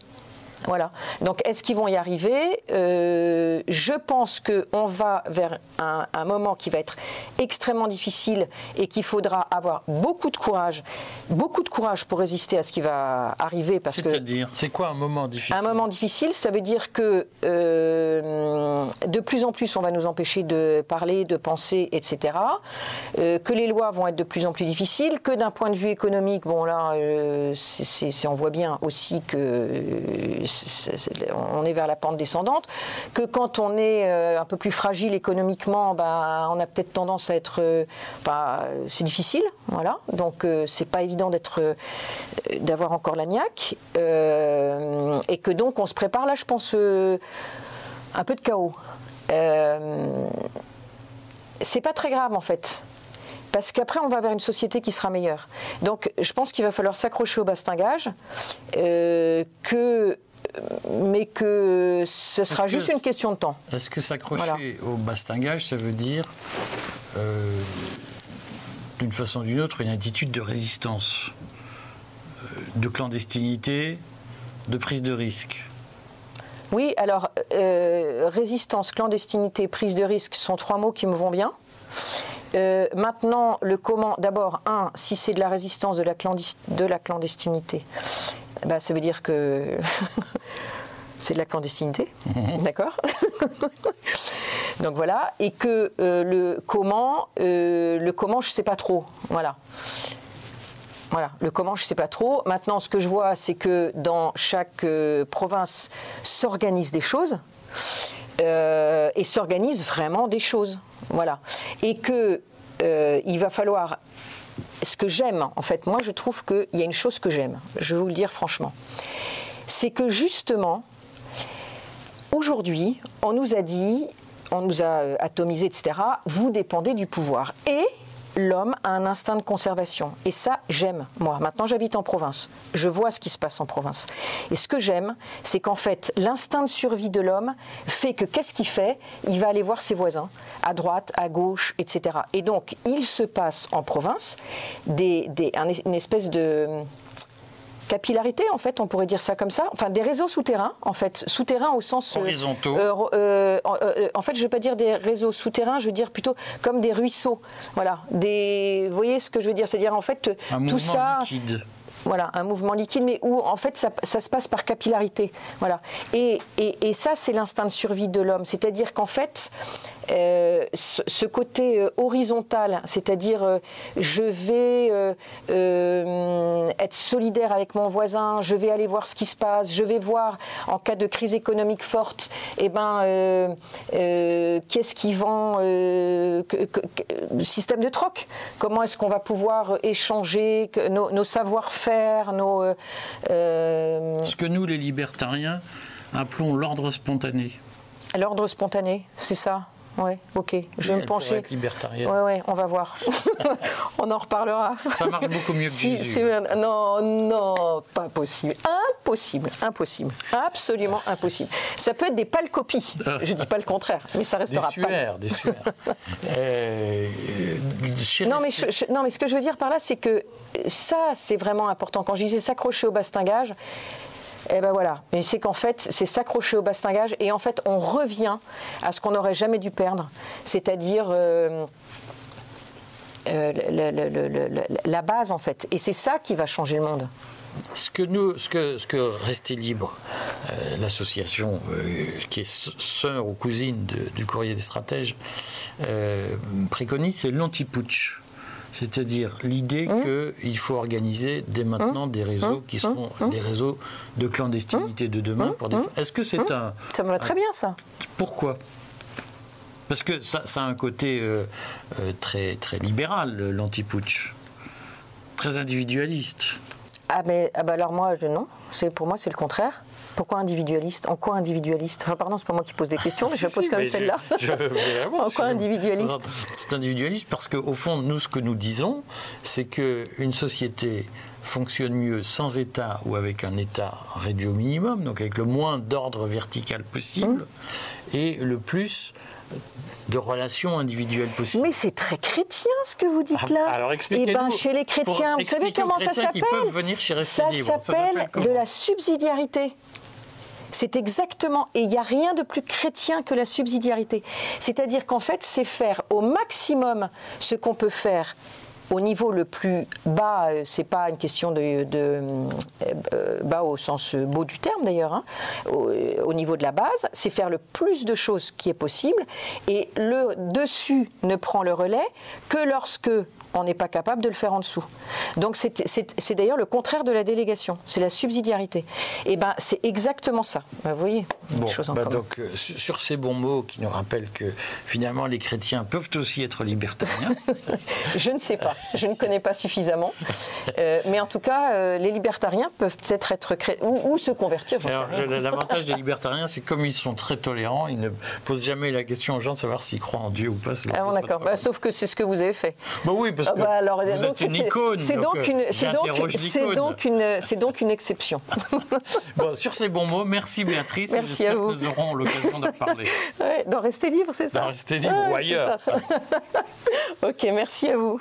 Voilà. Donc, est-ce qu'ils vont y arriver euh, Je pense qu'on va vers un, moment qui va être extrêmement difficile et qu'il faudra avoir beaucoup de courage, beaucoup de courage pour résister à ce qui va arriver. Parce C'est-à-dire, c'est quoi un moment difficile? Un moment difficile, ça veut dire que euh, de plus en plus, on va nous empêcher de parler, de penser, etc. Euh, que les lois vont être de plus en plus difficiles, que d'un point de vue économique, bon là, on voit bien aussi que on est vers la pente descendante, que quand on est euh, un peu plus fragile économiquement, bah, on a peut-être tendance à être, euh, bah, c'est difficile, voilà. Donc euh, c'est pas évident d'être, d'avoir encore la niaque, et que donc on se prépare là, je pense, un peu de chaos. c'est pas très grave en fait. Parce qu'après, on va vers une société qui sera meilleure. Donc, je pense qu'il va falloir s'accrocher au bastingage, que, mais que ce sera juste une question de temps. Est-ce que s'accrocher au bastingage, ça veut dire, euh, d'une façon ou d'une autre, une attitude de résistance, euh, de clandestinité, de prise de risque? Oui, alors résistance, clandestinité, prise de risque sont trois mots qui me vont bien. Euh, maintenant, le comment, d'abord, un, si c'est de la résistance de la, de la clandestinité, bah, ça veut dire que (laughs) c'est de la clandestinité, (laughs) d'accord (laughs) Donc voilà, et que euh, le comment, euh, le comment, je ne sais pas trop, voilà. Voilà, le comment, je ne sais pas trop. Maintenant, ce que je vois, c'est que dans chaque province s'organisent des choses. et s'organisent vraiment des choses. Voilà. Et que euh, il va falloir. Ce que j'aime, en fait, moi je trouve qu'il y a une chose que j'aime, je vais vous le dire franchement. C'est que justement, aujourd'hui, on nous a dit, on nous a euh, atomisé, etc., vous dépendez du pouvoir. Et l'homme a un instinct de conservation. Et ça, j'aime, moi. Maintenant, j'habite en province. Je vois ce qui se passe en province. Et ce que j'aime, c'est qu'en fait, l'instinct de survie de l'homme fait que qu'est-ce qu'il fait? Il va aller voir ses voisins, à droite, à gauche, etc. Et donc, il se passe en province des, une espèce de capillarité, en fait, on pourrait dire ça comme ça. Enfin, des réseaux souterrains, en fait, souterrains au sens euh, horizontaux. Euh, euh, en fait, je ne veux pas dire des réseaux souterrains, je veux dire plutôt comme des ruisseaux. Voilà, des. Vous voyez ce que je veux dire? C'est-à-dire en fait Un tout ça. Liquide. Voilà, un mouvement liquide, mais où en fait ça, se passe par capillarité. Voilà. Et, et, et ça, c'est l'instinct de survie de l'homme. C'est-à-dire qu'en fait, euh, ce côté euh, horizontal, c'est-à-dire euh, je vais être solidaire avec mon voisin, je vais aller voir ce qui se passe, je vais voir en cas de crise économique forte, eh ben, qu'est-ce qui vend, le système de troc, comment est-ce qu'on va pouvoir échanger nos, nos savoir-faire, nos... ce que nous, les libertariens, appelons l'ordre spontané. L'ordre spontané, c'est ça? Oui, ok. Je vais me pencher. Être libertarienne. Oui, oui, on va voir. (laughs) on en reparlera. Ça marche beaucoup mieux que si. Non, non, pas possible. Impossible, impossible. Absolument impossible. Ça peut être des pâles copies. Je ne dis pas le contraire, mais ça restera des suaires, Des suaires, (laughs) euh, non, mais non, mais ce que je veux dire par là, c'est que ça, c'est vraiment important. Quand je disais s'accrocher au bastingage, eh ben voilà, mais c'est qu'en fait, c'est s'accrocher au bastingage et en fait, on revient à ce qu'on n'aurait jamais dû perdre, c'est-à-dire euh, euh, la base en fait. Et c'est ça qui va changer le monde. Ce que nous, ce que, Libre, euh, l'association qui est sœur ou cousine du Courrier des Stratèges, préconise, c'est l'anti-putsch. C'est-à-dire l'idée mmh. qu'il faut organiser dès maintenant mmh. des réseaux qui mmh. seront des réseaux de clandestinité de demain. Des... Est-ce que c'est un... Ça me va très bien ça. Pourquoi? Parce que ça, a un côté euh, euh, très, très libéral, l'anti-putsch. Très individualiste. Ah, mais ah bah alors moi, je, non. Pour moi, c'est le contraire. Pourquoi individualiste En quoi individualiste Enfin, pardon, c'est pas moi qui pose des questions, mais je pose comme celle-là. (laughs) en quoi individualiste C'est individualiste parce qu'au fond, nous, ce que nous disons, c'est qu'une société fonctionne mieux sans État ou avec un État réduit au minimum, donc avec le moins d'ordre vertical possible, mmh. et le plus de relations individuelles possibles. Mais c'est très chrétien ce que vous dites ah, là. alors expliquez-nous. Eh ben, chez les chrétiens, vous savez comment ça s'appelle Ça s'appelle de la subsidiarité. C'est exactement, et il n'y a rien de plus chrétien que la subsidiarité. C'est-à-dire qu'en fait, c'est faire au maximum ce qu'on peut faire au niveau le plus bas, euh, c'est pas une question de, euh, bas au sens beau du terme d'ailleurs, hein, au, niveau de la base, c'est faire le plus de choses qui est possible et le dessus ne prend le relais que lorsque on n'est pas capable de le faire en dessous. Donc c'est d'ailleurs le contraire de la délégation, c'est la subsidiarité. Et eh ben c'est exactement ça. Ben, vous voyez, bon, bah donc euh, sur ces bons mots qui nous rappellent que finalement les chrétiens peuvent aussi être libertariens. (laughs) Je ne sais pas. (laughs) Je ne connais pas suffisamment. Euh, mais en tout cas, les libertariens peuvent peut-être être créés ou, se convertir. (laughs) L'avantage des libertariens, c'est comme ils sont très tolérants, ils ne posent jamais la question aux gens de savoir s'ils croient en Dieu ou pas. Ah, d'accord. Bah, sauf que c'est ce que vous avez fait. Bah oui, parce ah, que bah, alors, vous êtes une icône. C'est donc, une, c'est donc, donc, une, c'est donc une exception. (laughs) bon, sur ces bons mots, merci Béatrice. Merci à vous. Nous aurons l'occasion d'en parler. Ouais, dans Rester libre, c'est ça Dans Rester libre ou ailleurs. ok, merci à vous.